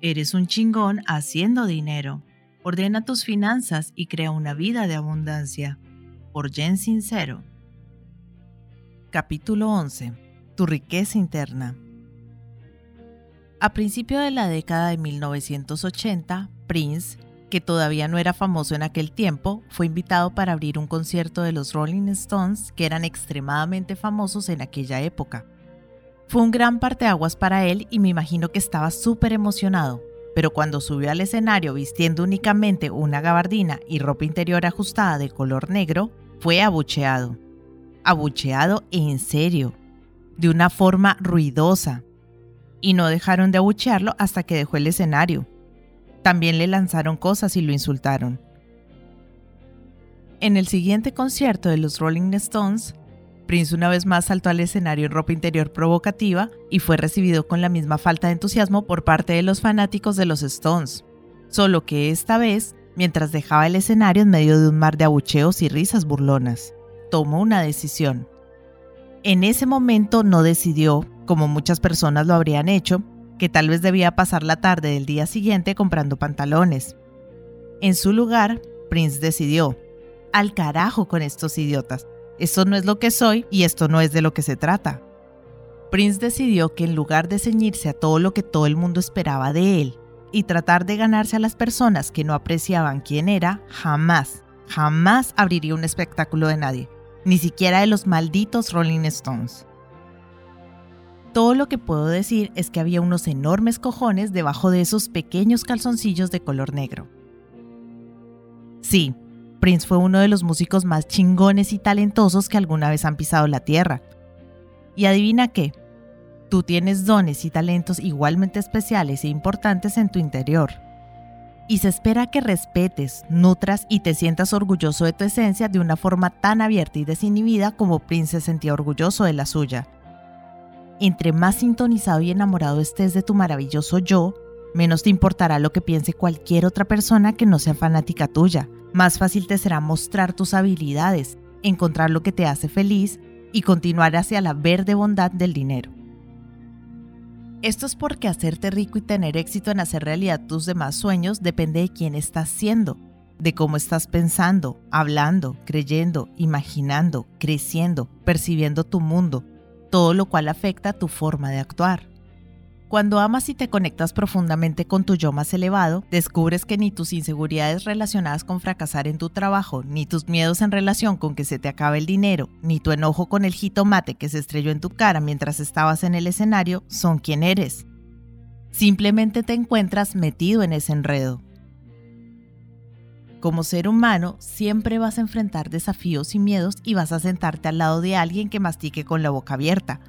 Eres un chingón haciendo dinero. Ordena tus finanzas y crea una vida de abundancia. Por Jen Sincero. Capítulo 11. Tu riqueza interna. A principio de la década de 1980, Prince, que todavía no era famoso en aquel tiempo, fue invitado para abrir un concierto de los Rolling Stones que eran extremadamente famosos en aquella época. Fue un gran parteaguas para él y me imagino que estaba súper emocionado, pero cuando subió al escenario vistiendo únicamente una gabardina y ropa interior ajustada de color negro, fue abucheado. Abucheado en serio, de una forma ruidosa. Y no dejaron de abuchearlo hasta que dejó el escenario. También le lanzaron cosas y lo insultaron. En el siguiente concierto de los Rolling Stones, Prince una vez más saltó al escenario en ropa interior provocativa y fue recibido con la misma falta de entusiasmo por parte de los fanáticos de los Stones. Solo que esta vez, mientras dejaba el escenario en medio de un mar de abucheos y risas burlonas, tomó una decisión. En ese momento no decidió, como muchas personas lo habrían hecho, que tal vez debía pasar la tarde del día siguiente comprando pantalones. En su lugar, Prince decidió, al carajo con estos idiotas, esto no es lo que soy y esto no es de lo que se trata. Prince decidió que en lugar de ceñirse a todo lo que todo el mundo esperaba de él y tratar de ganarse a las personas que no apreciaban quién era, jamás, jamás abriría un espectáculo de nadie, ni siquiera de los malditos Rolling Stones. Todo lo que puedo decir es que había unos enormes cojones debajo de esos pequeños calzoncillos de color negro. Sí, Prince fue uno de los músicos más chingones y talentosos que alguna vez han pisado la tierra. Y adivina qué, tú tienes dones y talentos igualmente especiales e importantes en tu interior. Y se espera que respetes, nutras y te sientas orgulloso de tu esencia de una forma tan abierta y desinhibida como Prince se sentía orgulloso de la suya. Entre más sintonizado y enamorado estés de tu maravilloso yo, menos te importará lo que piense cualquier otra persona que no sea fanática tuya más fácil te será mostrar tus habilidades, encontrar lo que te hace feliz y continuar hacia la verde bondad del dinero. Esto es porque hacerte rico y tener éxito en hacer realidad tus demás sueños depende de quién estás siendo, de cómo estás pensando, hablando, creyendo, imaginando, creciendo, percibiendo tu mundo, todo lo cual afecta tu forma de actuar. Cuando amas y te conectas profundamente con tu yo más elevado, descubres que ni tus inseguridades relacionadas con fracasar en tu trabajo, ni tus miedos en relación con que se te acabe el dinero, ni tu enojo con el jitomate que se estrelló en tu cara mientras estabas en el escenario son quien eres. Simplemente te encuentras metido en ese enredo. Como ser humano, siempre vas a enfrentar desafíos y miedos y vas a sentarte al lado de alguien que mastique con la boca abierta,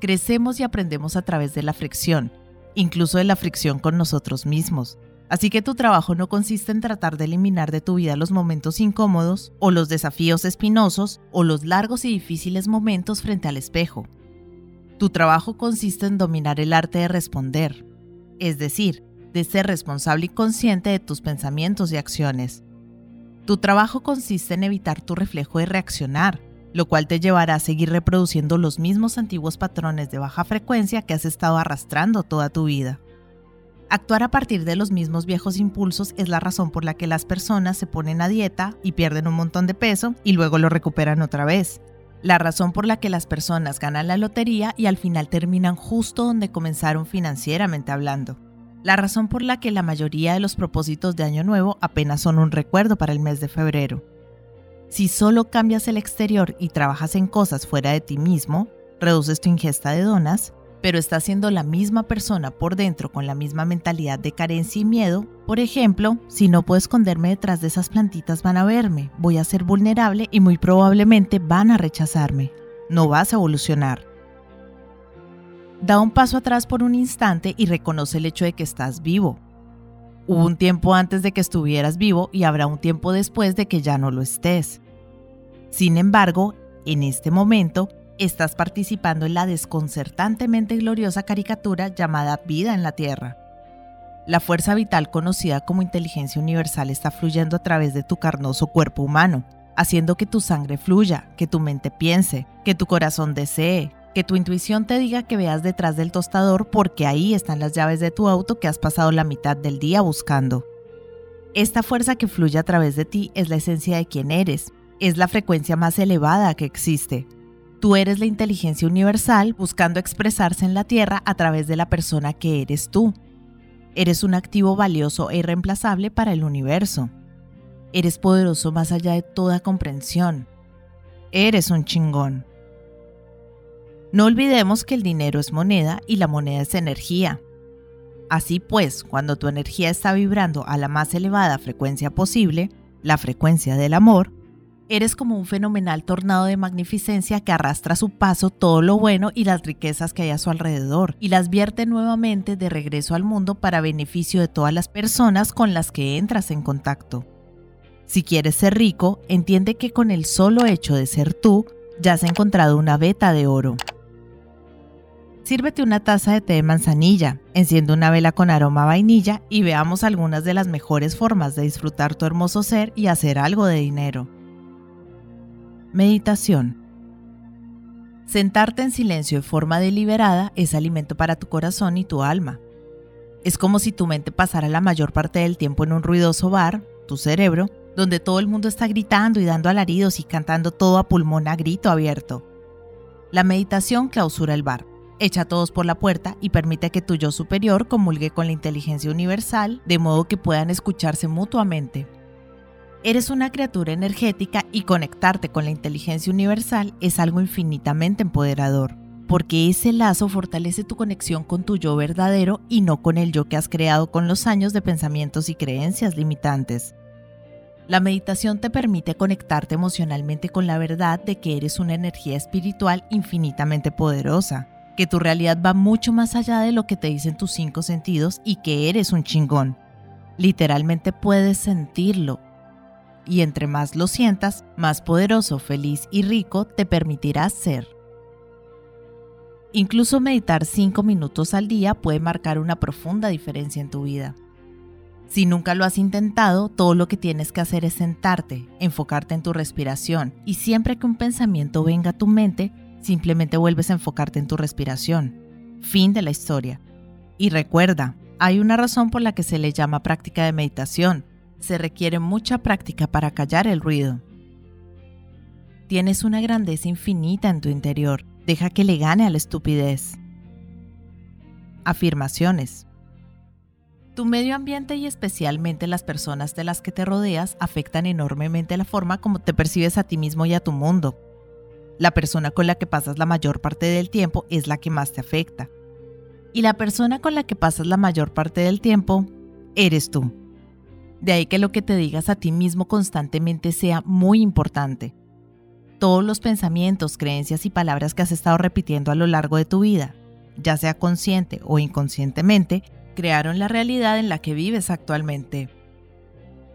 Crecemos y aprendemos a través de la fricción, incluso de la fricción con nosotros mismos. Así que tu trabajo no consiste en tratar de eliminar de tu vida los momentos incómodos o los desafíos espinosos o los largos y difíciles momentos frente al espejo. Tu trabajo consiste en dominar el arte de responder, es decir, de ser responsable y consciente de tus pensamientos y acciones. Tu trabajo consiste en evitar tu reflejo de reaccionar, lo cual te llevará a seguir reproduciendo los mismos antiguos patrones de baja frecuencia que has estado arrastrando toda tu vida. Actuar a partir de los mismos viejos impulsos es la razón por la que las personas se ponen a dieta y pierden un montón de peso y luego lo recuperan otra vez. La razón por la que las personas ganan la lotería y al final terminan justo donde comenzaron financieramente hablando. La razón por la que la mayoría de los propósitos de Año Nuevo apenas son un recuerdo para el mes de febrero. Si solo cambias el exterior y trabajas en cosas fuera de ti mismo, reduces tu ingesta de donas, pero estás siendo la misma persona por dentro con la misma mentalidad de carencia y miedo, por ejemplo, si no puedo esconderme detrás de esas plantitas van a verme, voy a ser vulnerable y muy probablemente van a rechazarme. No vas a evolucionar. Da un paso atrás por un instante y reconoce el hecho de que estás vivo. Hubo un tiempo antes de que estuvieras vivo y habrá un tiempo después de que ya no lo estés. Sin embargo, en este momento, estás participando en la desconcertantemente gloriosa caricatura llamada vida en la Tierra. La fuerza vital conocida como inteligencia universal está fluyendo a través de tu carnoso cuerpo humano, haciendo que tu sangre fluya, que tu mente piense, que tu corazón desee, Que tu intuición te diga que veas detrás del tostador porque ahí están las llaves de tu auto que has pasado la mitad del día buscando. Esta fuerza que fluye a través de ti es la esencia de quien eres, es la frecuencia más elevada que existe. Tú eres la inteligencia universal buscando expresarse en la Tierra a través de la persona que eres tú. Eres un activo valioso e irreemplazable para el universo. Eres poderoso más allá de toda comprensión. Eres un chingón. No olvidemos que el dinero es moneda y la moneda es energía. Así pues, cuando tu energía está vibrando a la más elevada frecuencia posible, la frecuencia del amor, eres como un fenomenal tornado de magnificencia que arrastra a su paso todo lo bueno y las riquezas que hay a su alrededor y las vierte nuevamente de regreso al mundo para beneficio de todas las personas con las que entras en contacto. Si quieres ser rico, entiende que con el solo hecho de ser tú, ya has encontrado una veta de oro. Sírvete una taza de té de manzanilla, enciende una vela con aroma vainilla y veamos algunas de las mejores formas de disfrutar tu hermoso ser y hacer algo de dinero. Meditación. Sentarte en silencio de forma deliberada es alimento para tu corazón y tu alma. Es como si tu mente pasara la mayor parte del tiempo en un ruidoso bar, tu cerebro, donde todo el mundo está gritando y dando alaridos y cantando todo a pulmón a grito abierto. La meditación clausura el bar echa a todos por la puerta y permite que tu yo superior comulgue con la inteligencia universal de modo que puedan escucharse mutuamente. Eres una criatura energética y conectarte con la inteligencia universal es algo infinitamente empoderador, porque ese lazo fortalece tu conexión con tu yo verdadero y no con el yo que has creado con los años de pensamientos y creencias limitantes. La meditación te permite conectarte emocionalmente con la verdad de que eres una energía espiritual infinitamente poderosa que tu realidad va mucho más allá de lo que te dicen tus cinco sentidos y que eres un chingón. Literalmente puedes sentirlo. Y entre más lo sientas, más poderoso, feliz y rico te permitirás ser. Incluso meditar cinco minutos al día puede marcar una profunda diferencia en tu vida. Si nunca lo has intentado, todo lo que tienes que hacer es sentarte, enfocarte en tu respiración y siempre que un pensamiento venga a tu mente, Simplemente vuelves a enfocarte en tu respiración. Fin de la historia. Y recuerda, hay una razón por la que se le llama práctica de meditación. Se requiere mucha práctica para callar el ruido. Tienes una grandeza infinita en tu interior. Deja que le gane a la estupidez. Afirmaciones. Tu medio ambiente y especialmente las personas de las que te rodeas afectan enormemente la forma como te percibes a ti mismo y a tu mundo. La persona con la que pasas la mayor parte del tiempo es la que más te afecta. Y la persona con la que pasas la mayor parte del tiempo eres tú. De ahí que lo que te digas a ti mismo constantemente sea muy importante. Todos los pensamientos, creencias y palabras que has estado repitiendo a lo largo de tu vida, ya sea consciente o inconscientemente, crearon la realidad en la que vives actualmente.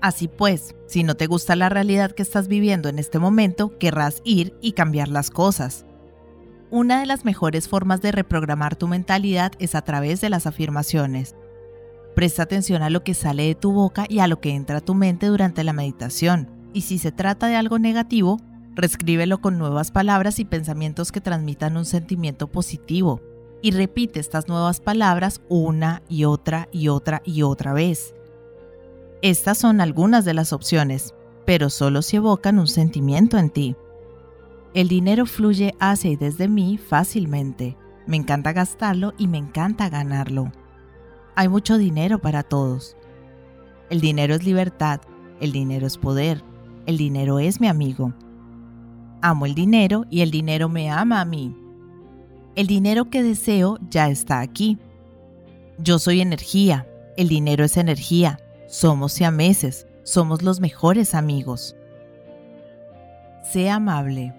Así pues, si no te gusta la realidad que estás viviendo en este momento, querrás ir y cambiar las cosas. Una de las mejores formas de reprogramar tu mentalidad es a través de las afirmaciones. Presta atención a lo que sale de tu boca y a lo que entra a tu mente durante la meditación, y si se trata de algo negativo, reescríbelo con nuevas palabras y pensamientos que transmitan un sentimiento positivo, y repite estas nuevas palabras una y otra y otra y otra vez. Estas son algunas de las opciones, pero solo si evocan un sentimiento en ti. El dinero fluye hacia y desde mí fácilmente. Me encanta gastarlo y me encanta ganarlo. Hay mucho dinero para todos. El dinero es libertad, el dinero es poder, el dinero es mi amigo. Amo el dinero y el dinero me ama a mí. El dinero que deseo ya está aquí. Yo soy energía, el dinero es energía, somos siameses, somos los mejores amigos. Sé amable.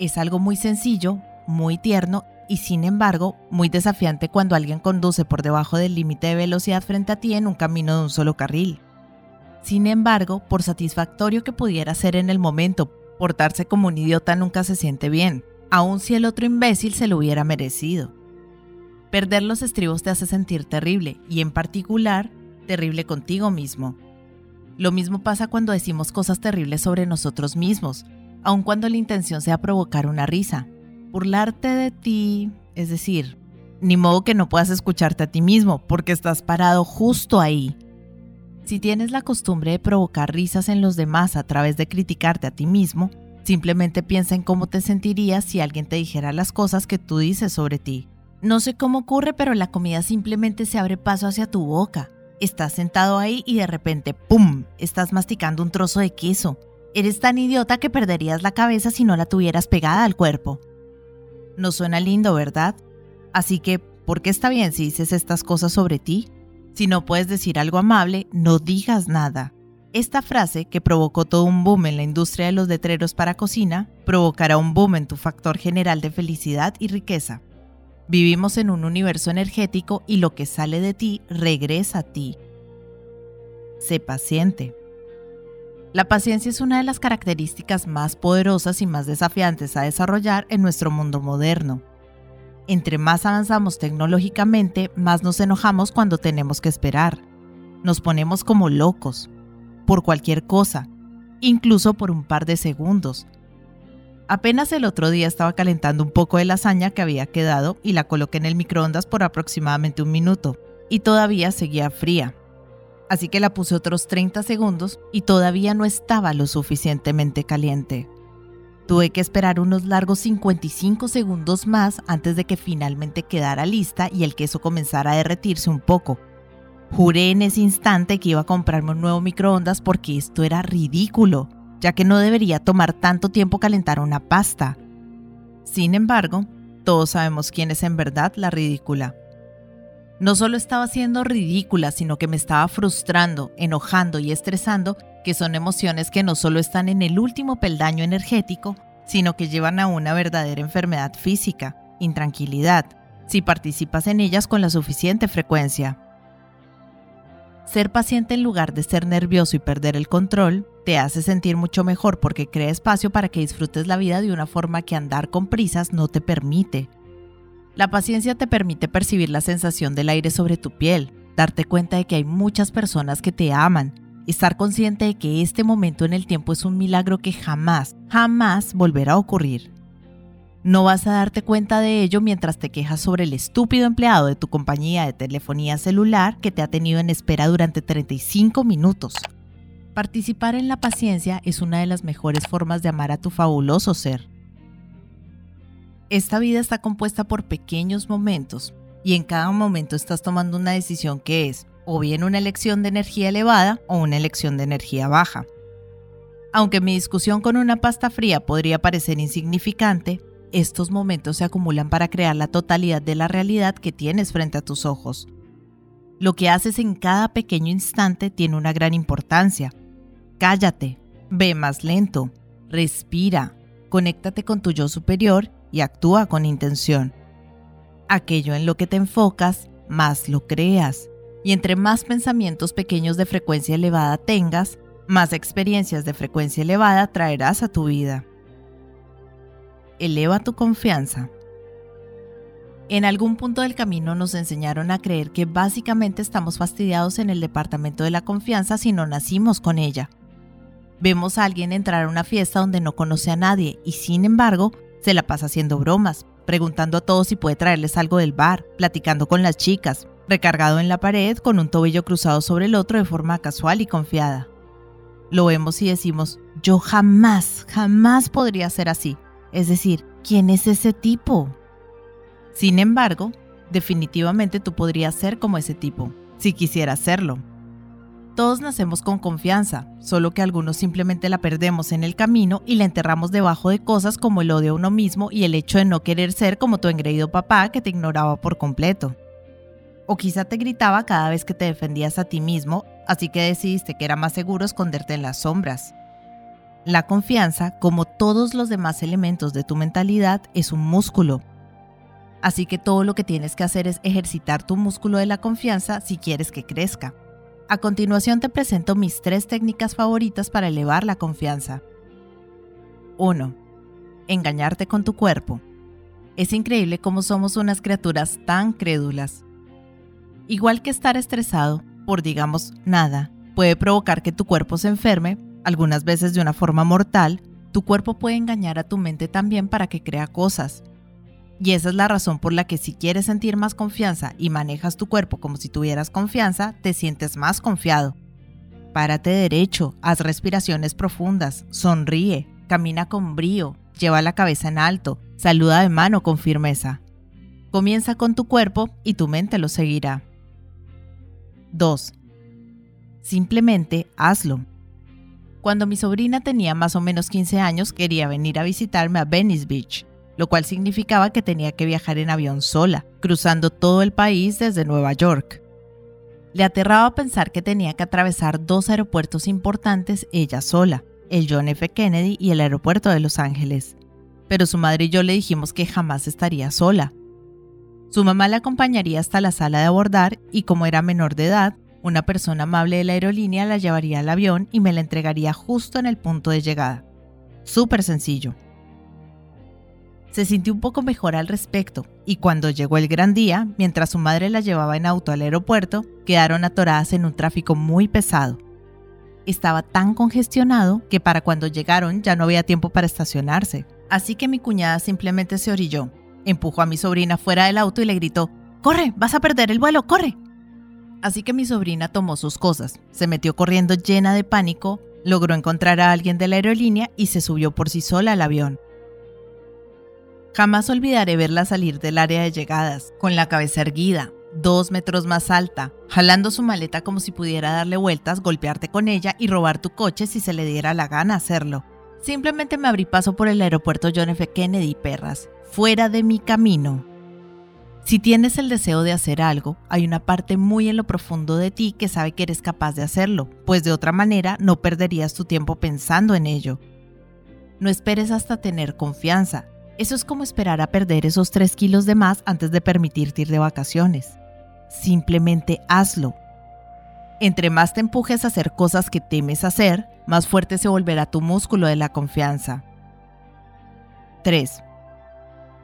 Es algo muy sencillo, muy tierno y sin embargo muy desafiante cuando alguien conduce por debajo del límite de velocidad frente a ti en un camino de un solo carril. Sin embargo, por satisfactorio que pudiera ser en el momento, portarse como un idiota nunca se siente bien, aun si el otro imbécil se lo hubiera merecido. Perder los estribos te hace sentir terrible y en particular terrible contigo mismo. Lo mismo pasa cuando decimos cosas terribles sobre nosotros mismos, aun cuando la intención sea provocar una risa. Burlarte de ti, es decir, ni modo que no puedas escucharte a ti mismo porque estás parado justo ahí. Si tienes la costumbre de provocar risas en los demás a través de criticarte a ti mismo, simplemente piensa en cómo te sentirías si alguien te dijera las cosas que tú dices sobre ti. No sé cómo ocurre, pero la comida simplemente se abre paso hacia tu boca. Estás sentado ahí y de repente, ¡pum!, estás masticando un trozo de queso. Eres tan idiota que perderías la cabeza si no la tuvieras pegada al cuerpo. No suena lindo, ¿verdad? Así que, ¿por qué está bien si dices estas cosas sobre ti? Si no puedes decir algo amable, no digas nada. Esta frase, que provocó todo un boom en la industria de los letreros para cocina, provocará un boom en tu factor general de felicidad y riqueza. Vivimos en un universo energético y lo que sale de ti regresa a ti. Sé paciente. La paciencia es una de las características más poderosas y más desafiantes a desarrollar en nuestro mundo moderno. Entre más avanzamos tecnológicamente, más nos enojamos cuando tenemos que esperar. Nos ponemos como locos, por cualquier cosa, incluso por un par de segundos, Apenas el otro día estaba calentando un poco de lasaña que había quedado y la coloqué en el microondas por aproximadamente un minuto, y todavía seguía fría. Así que la puse otros 30 segundos y todavía no estaba lo suficientemente caliente. Tuve que esperar unos largos 55 segundos más antes de que finalmente quedara lista y el queso comenzara a derretirse un poco. Juré en ese instante que iba a comprarme un nuevo microondas porque esto era ridículo ya que no debería tomar tanto tiempo calentar una pasta. Sin embargo, todos sabemos quién es en verdad la ridícula. No solo estaba siendo ridícula, sino que me estaba frustrando, enojando y estresando, que son emociones que no solo están en el último peldaño energético, sino que llevan a una verdadera enfermedad física, intranquilidad, si participas en ellas con la suficiente frecuencia. Ser paciente en lugar de ser nervioso y perder el control te hace sentir mucho mejor porque crea espacio para que disfrutes la vida de una forma que andar con prisas no te permite. La paciencia te permite percibir la sensación del aire sobre tu piel, darte cuenta de que hay muchas personas que te aman, estar consciente de que este momento en el tiempo es un milagro que jamás, jamás volverá a ocurrir. No vas a darte cuenta de ello mientras te quejas sobre el estúpido empleado de tu compañía de telefonía celular que te ha tenido en espera durante 35 minutos. Participar en la paciencia es una de las mejores formas de amar a tu fabuloso ser. Esta vida está compuesta por pequeños momentos y en cada momento estás tomando una decisión que es o bien una elección de energía elevada o una elección de energía baja. Aunque mi discusión con una pasta fría podría parecer insignificante, estos momentos se acumulan para crear la totalidad de la realidad que tienes frente a tus ojos. Lo que haces en cada pequeño instante tiene una gran importancia. Cállate, ve más lento, respira, conéctate con tu yo superior y actúa con intención. Aquello en lo que te enfocas, más lo creas. Y entre más pensamientos pequeños de frecuencia elevada tengas, más experiencias de frecuencia elevada traerás a tu vida eleva tu confianza. En algún punto del camino nos enseñaron a creer que básicamente estamos fastidiados en el departamento de la confianza si no nacimos con ella. Vemos a alguien entrar a una fiesta donde no conoce a nadie y sin embargo se la pasa haciendo bromas, preguntando a todos si puede traerles algo del bar, platicando con las chicas, recargado en la pared con un tobillo cruzado sobre el otro de forma casual y confiada. Lo vemos y decimos, yo jamás, jamás podría ser así. Es decir, ¿quién es ese tipo? Sin embargo, definitivamente tú podrías ser como ese tipo, si quisieras serlo. Todos nacemos con confianza, solo que algunos simplemente la perdemos en el camino y la enterramos debajo de cosas como el odio a uno mismo y el hecho de no querer ser como tu engreído papá que te ignoraba por completo. O quizá te gritaba cada vez que te defendías a ti mismo, así que decidiste que era más seguro esconderte en las sombras. La confianza, como todos los demás elementos de tu mentalidad, es un músculo. Así que todo lo que tienes que hacer es ejercitar tu músculo de la confianza si quieres que crezca. A continuación te presento mis tres técnicas favoritas para elevar la confianza. 1. Engañarte con tu cuerpo. Es increíble cómo somos unas criaturas tan crédulas. Igual que estar estresado por, digamos, nada, puede provocar que tu cuerpo se enferme, algunas veces de una forma mortal, tu cuerpo puede engañar a tu mente también para que crea cosas. Y esa es la razón por la que si quieres sentir más confianza y manejas tu cuerpo como si tuvieras confianza, te sientes más confiado. Párate derecho, haz respiraciones profundas, sonríe, camina con brío, lleva la cabeza en alto, saluda de mano con firmeza. Comienza con tu cuerpo y tu mente lo seguirá. 2. Simplemente hazlo. Cuando mi sobrina tenía más o menos 15 años quería venir a visitarme a Venice Beach, lo cual significaba que tenía que viajar en avión sola, cruzando todo el país desde Nueva York. Le aterraba pensar que tenía que atravesar dos aeropuertos importantes ella sola, el John F. Kennedy y el aeropuerto de Los Ángeles. Pero su madre y yo le dijimos que jamás estaría sola. Su mamá la acompañaría hasta la sala de abordar y como era menor de edad, una persona amable de la aerolínea la llevaría al avión y me la entregaría justo en el punto de llegada. Súper sencillo. Se sintió un poco mejor al respecto y cuando llegó el gran día, mientras su madre la llevaba en auto al aeropuerto, quedaron atoradas en un tráfico muy pesado. Estaba tan congestionado que para cuando llegaron ya no había tiempo para estacionarse, así que mi cuñada simplemente se orilló, empujó a mi sobrina fuera del auto y le gritó, ¡Corre! ¡Vas a perder el vuelo! ¡Corre! Así que mi sobrina tomó sus cosas, se metió corriendo llena de pánico, logró encontrar a alguien de la aerolínea y se subió por sí sola al avión. Jamás olvidaré verla salir del área de llegadas, con la cabeza erguida, dos metros más alta, jalando su maleta como si pudiera darle vueltas, golpearte con ella y robar tu coche si se le diera la gana hacerlo. Simplemente me abrí paso por el aeropuerto John F. Kennedy, perras, fuera de mi camino. Si tienes el deseo de hacer algo, hay una parte muy en lo profundo de ti que sabe que eres capaz de hacerlo, pues de otra manera no perderías tu tiempo pensando en ello. No esperes hasta tener confianza. Eso es como esperar a perder esos 3 kilos de más antes de permitirte ir de vacaciones. Simplemente hazlo. Entre más te empujes a hacer cosas que temes hacer, más fuerte se volverá tu músculo de la confianza. 3.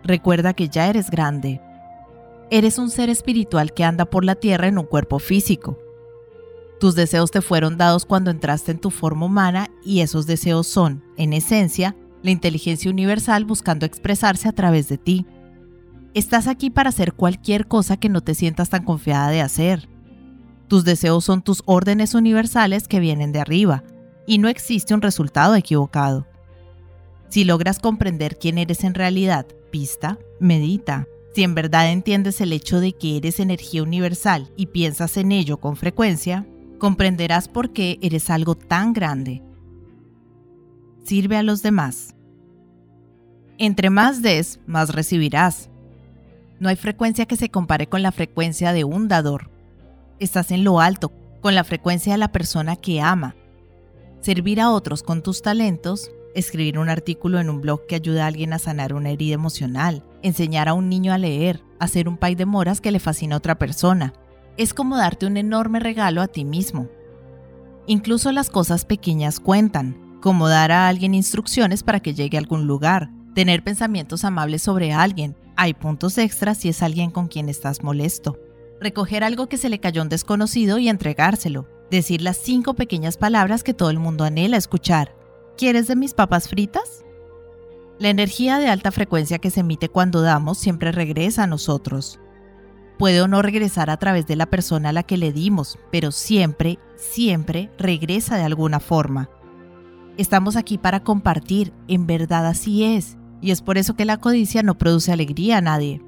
Recuerda que ya eres grande, Eres un ser espiritual que anda por la tierra en un cuerpo físico. Tus deseos te fueron dados cuando entraste en tu forma humana y esos deseos son, en esencia, la inteligencia universal buscando expresarse a través de ti. Estás aquí para hacer cualquier cosa que no te sientas tan confiada de hacer. Tus deseos son tus órdenes universales que vienen de arriba, y no existe un resultado equivocado. Si logras comprender quién eres en realidad, pista, medita. Si en verdad entiendes el hecho de que eres energía universal y piensas en ello con frecuencia, comprenderás por qué eres algo tan grande. Sirve a los demás. Entre más des, más recibirás. No hay frecuencia que se compare con la frecuencia de un dador. Estás en lo alto, con la frecuencia de la persona que ama. Servir a otros con tus talentos escribir un artículo en un blog que ayude a alguien a sanar una herida emocional, enseñar a un niño a leer, hacer un pay de moras que le fascina a otra persona. Es como darte un enorme regalo a ti mismo. Incluso las cosas pequeñas cuentan, como dar a alguien instrucciones para que llegue a algún lugar, tener pensamientos amables sobre alguien. Hay puntos extras si es alguien con quien estás molesto. Recoger algo que se le cayó a un desconocido y entregárselo. Decir las cinco pequeñas palabras que todo el mundo anhela escuchar. ¿Quieres de mis papas fritas? La energía de alta frecuencia que se emite cuando damos siempre regresa a nosotros. Puede o no regresar a través de la persona a la que le dimos, pero siempre, siempre regresa de alguna forma. Estamos aquí para compartir, en verdad así es, y es por eso que la codicia no produce alegría a nadie.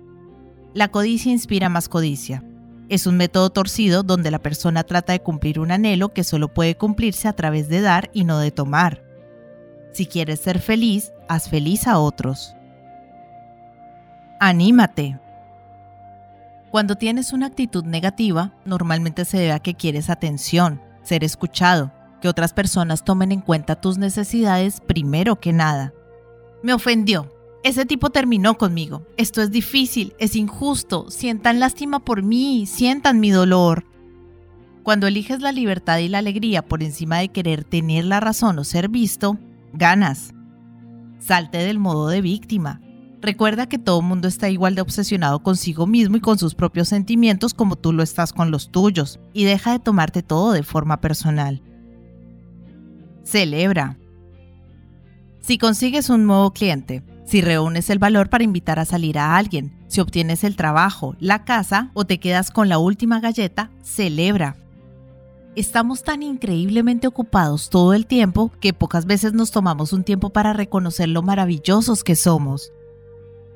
La codicia inspira más codicia. Es un método torcido donde la persona trata de cumplir un anhelo que solo puede cumplirse a través de dar y no de tomar. Si quieres ser feliz, haz feliz a otros. Anímate. Cuando tienes una actitud negativa, normalmente se debe a que quieres atención, ser escuchado, que otras personas tomen en cuenta tus necesidades primero que nada. Me ofendió. Ese tipo terminó conmigo. Esto es difícil, es injusto. Sientan lástima por mí, sientan mi dolor. Cuando eliges la libertad y la alegría por encima de querer tener la razón o ser visto, ganas. Salte del modo de víctima. Recuerda que todo mundo está igual de obsesionado consigo mismo y con sus propios sentimientos como tú lo estás con los tuyos, y deja de tomarte todo de forma personal. Celebra. Si consigues un nuevo cliente, Si reúnes el valor para invitar a salir a alguien, si obtienes el trabajo, la casa o te quedas con la última galleta, celebra. Estamos tan increíblemente ocupados todo el tiempo que pocas veces nos tomamos un tiempo para reconocer lo maravillosos que somos.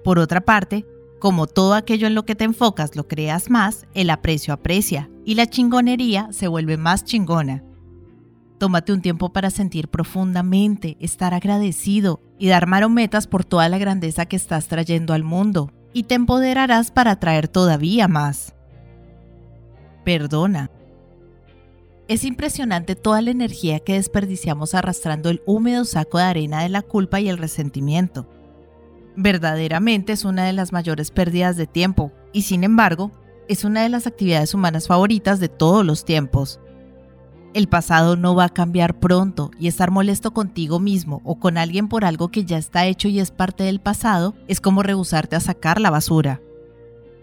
Por otra parte, como todo aquello en lo que te enfocas lo creas más, el aprecio aprecia y la chingonería se vuelve más chingona. Tómate un tiempo para sentir profundamente, estar agradecido y dar marometas por toda la grandeza que estás trayendo al mundo, y te empoderarás para atraer todavía más. Perdona. Es impresionante toda la energía que desperdiciamos arrastrando el húmedo saco de arena de la culpa y el resentimiento. Verdaderamente es una de las mayores pérdidas de tiempo y sin embargo es una de las actividades humanas favoritas de todos los tiempos. El pasado no va a cambiar pronto y estar molesto contigo mismo o con alguien por algo que ya está hecho y es parte del pasado es como rehusarte a sacar la basura.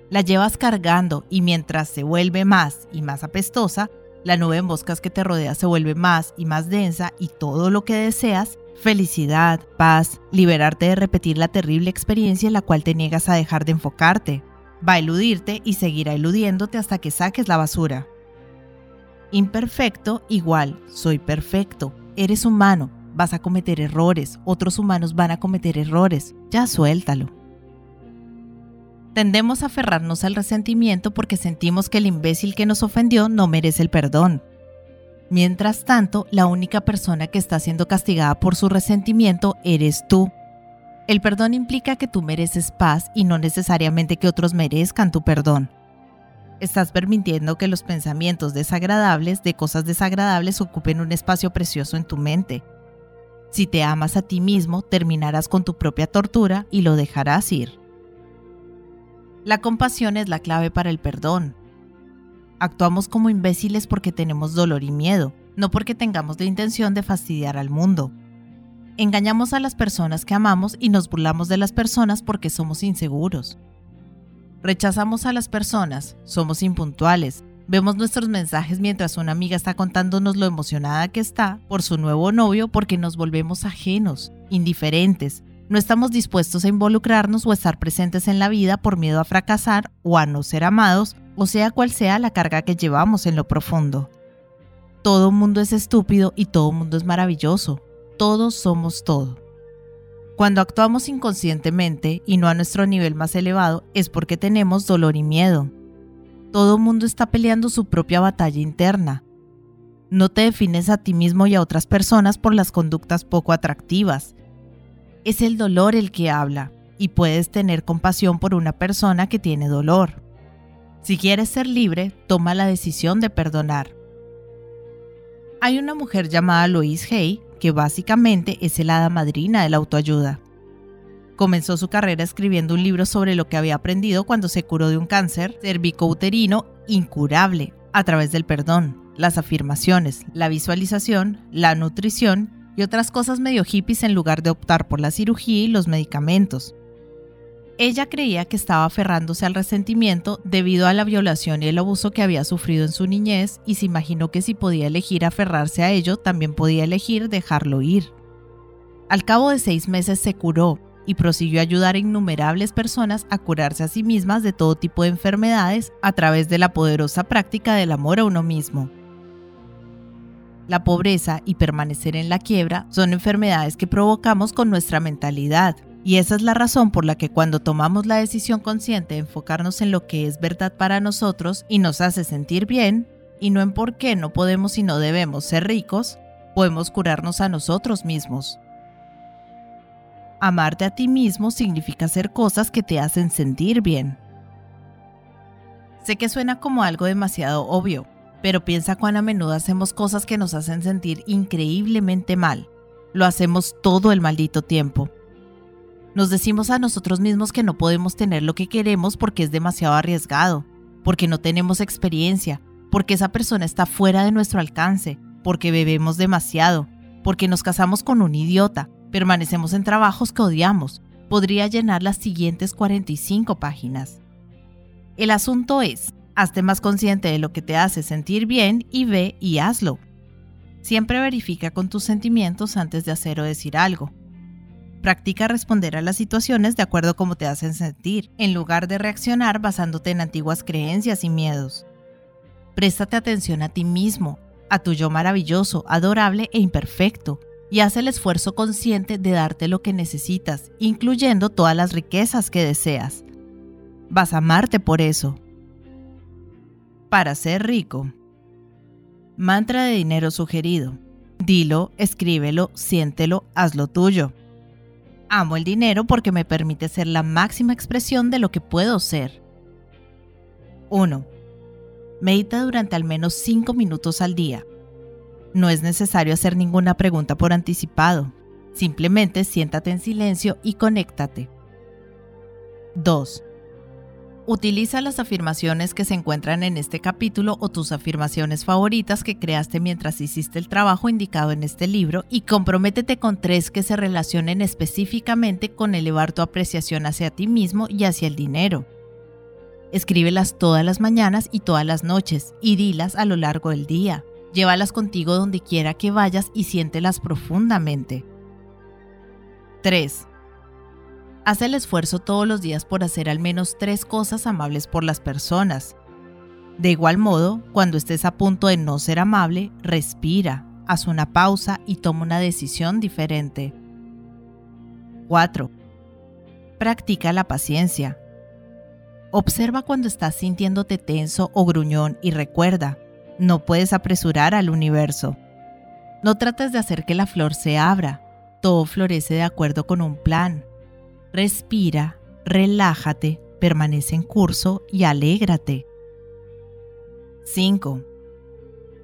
La llevas cargando y mientras se vuelve más y más apestosa, la nube en moscas que te rodea se vuelve más y más densa y todo lo que deseas felicidad, paz, liberarte de repetir la terrible experiencia en la cual te niegas a dejar de enfocarte. Va a eludirte y seguirá eludiéndote hasta que saques la basura. Imperfecto igual, soy perfecto. Eres humano, vas a cometer errores, otros humanos van a cometer errores. Ya suéltalo. Tendemos a aferrarnos al resentimiento porque sentimos que el imbécil que nos ofendió no merece el perdón. Mientras tanto, la única persona que está siendo castigada por su resentimiento eres tú. El perdón implica que tú mereces paz y no necesariamente que otros merezcan tu perdón. Estás permitiendo que los pensamientos desagradables de cosas desagradables ocupen un espacio precioso en tu mente. Si te amas a ti mismo, terminarás con tu propia tortura y lo dejarás ir. La compasión es la clave para el perdón. Actuamos como imbéciles porque tenemos dolor y miedo, no porque tengamos la intención de fastidiar al mundo. Engañamos a las personas que amamos y nos burlamos de las personas porque somos inseguros. Rechazamos a las personas, somos impuntuales, vemos nuestros mensajes mientras una amiga está contándonos lo emocionada que está por su nuevo novio porque nos volvemos ajenos, indiferentes, no estamos dispuestos a involucrarnos o estar presentes en la vida por miedo a fracasar o a no ser amados o sea cual sea la carga que llevamos en lo profundo. Todo mundo es estúpido y todo mundo es maravilloso. Todos somos todo. Cuando actuamos inconscientemente y no a nuestro nivel más elevado es porque tenemos dolor y miedo. Todo mundo está peleando su propia batalla interna. No te defines a ti mismo y a otras personas por las conductas poco atractivas. Es el dolor el que habla y puedes tener compasión por una persona que tiene dolor. Si quieres ser libre, toma la decisión de perdonar. Hay una mujer llamada Louise Hay que básicamente es el hada madrina de la autoayuda. Comenzó su carrera escribiendo un libro sobre lo que había aprendido cuando se curó de un cáncer cervicouterino incurable a través del perdón, las afirmaciones, la visualización, la nutrición y otras cosas medio hippies en lugar de optar por la cirugía y los medicamentos. Ella creía que estaba aferrándose al resentimiento debido a la violación y el abuso que había sufrido en su niñez y se imaginó que si podía elegir aferrarse a ello, también podía elegir dejarlo ir. Al cabo de seis meses se curó y prosiguió a ayudar a innumerables personas a curarse a sí mismas de todo tipo de enfermedades a través de la poderosa práctica del amor a uno mismo. La pobreza y permanecer en la quiebra son enfermedades que provocamos con nuestra mentalidad, y esa es la razón por la que cuando tomamos la decisión consciente de enfocarnos en lo que es verdad para nosotros y nos hace sentir bien, y no en por qué no podemos y no debemos ser ricos, podemos curarnos a nosotros mismos. Amarte a ti mismo significa hacer cosas que te hacen sentir bien. Sé que suena como algo demasiado obvio, pero piensa cuán a menudo hacemos cosas que nos hacen sentir increíblemente mal. Lo hacemos todo el maldito tiempo. Nos decimos a nosotros mismos que no podemos tener lo que queremos porque es demasiado arriesgado, porque no tenemos experiencia, porque esa persona está fuera de nuestro alcance, porque bebemos demasiado, porque nos casamos con un idiota, permanecemos en trabajos que odiamos. Podría llenar las siguientes 45 páginas. El asunto es, hazte más consciente de lo que te hace sentir bien y ve y hazlo. Siempre verifica con tus sentimientos antes de hacer o decir algo. Practica responder a las situaciones de acuerdo a cómo te hacen sentir, en lugar de reaccionar basándote en antiguas creencias y miedos. Préstate atención a ti mismo, a tu yo maravilloso, adorable e imperfecto, y haz el esfuerzo consciente de darte lo que necesitas, incluyendo todas las riquezas que deseas. Vas a amarte por eso. Para ser rico. Mantra de dinero sugerido. Dilo, escríbelo, siéntelo, hazlo tuyo. Amo el dinero porque me permite ser la máxima expresión de lo que puedo ser. 1. Medita durante al menos 5 minutos al día. No es necesario hacer ninguna pregunta por anticipado. Simplemente siéntate en silencio y conéctate. 2. Utiliza las afirmaciones que se encuentran en este capítulo o tus afirmaciones favoritas que creaste mientras hiciste el trabajo indicado en este libro y comprométete con tres que se relacionen específicamente con elevar tu apreciación hacia ti mismo y hacia el dinero. Escríbelas todas las mañanas y todas las noches y dilas a lo largo del día. Llévalas contigo donde quiera que vayas y siéntelas profundamente. 3. Haz el esfuerzo todos los días por hacer al menos tres cosas amables por las personas. De igual modo, cuando estés a punto de no ser amable, respira, haz una pausa y toma una decisión diferente. 4. Practica la paciencia. Observa cuando estás sintiéndote tenso o gruñón y recuerda, no puedes apresurar al universo. No trates de hacer que la flor se abra, todo florece de acuerdo con un plan. Respira, relájate, permanece en curso y alégrate. 5.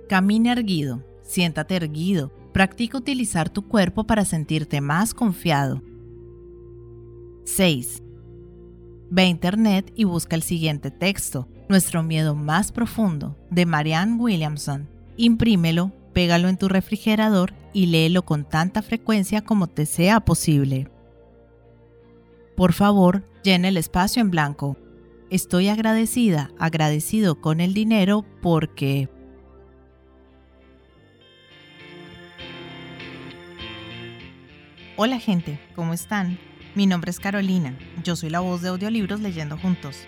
Camina erguido, siéntate erguido, practica utilizar tu cuerpo para sentirte más confiado. 6. Ve a internet y busca el siguiente texto, Nuestro miedo más profundo, de Marianne Williamson. Imprímelo, pégalo en tu refrigerador y léelo con tanta frecuencia como te sea posible. Por favor, llena el espacio en blanco. Estoy agradecida, agradecido con el dinero porque... Hola gente, ¿cómo están? Mi nombre es Carolina, yo soy la voz de audiolibros leyendo juntos.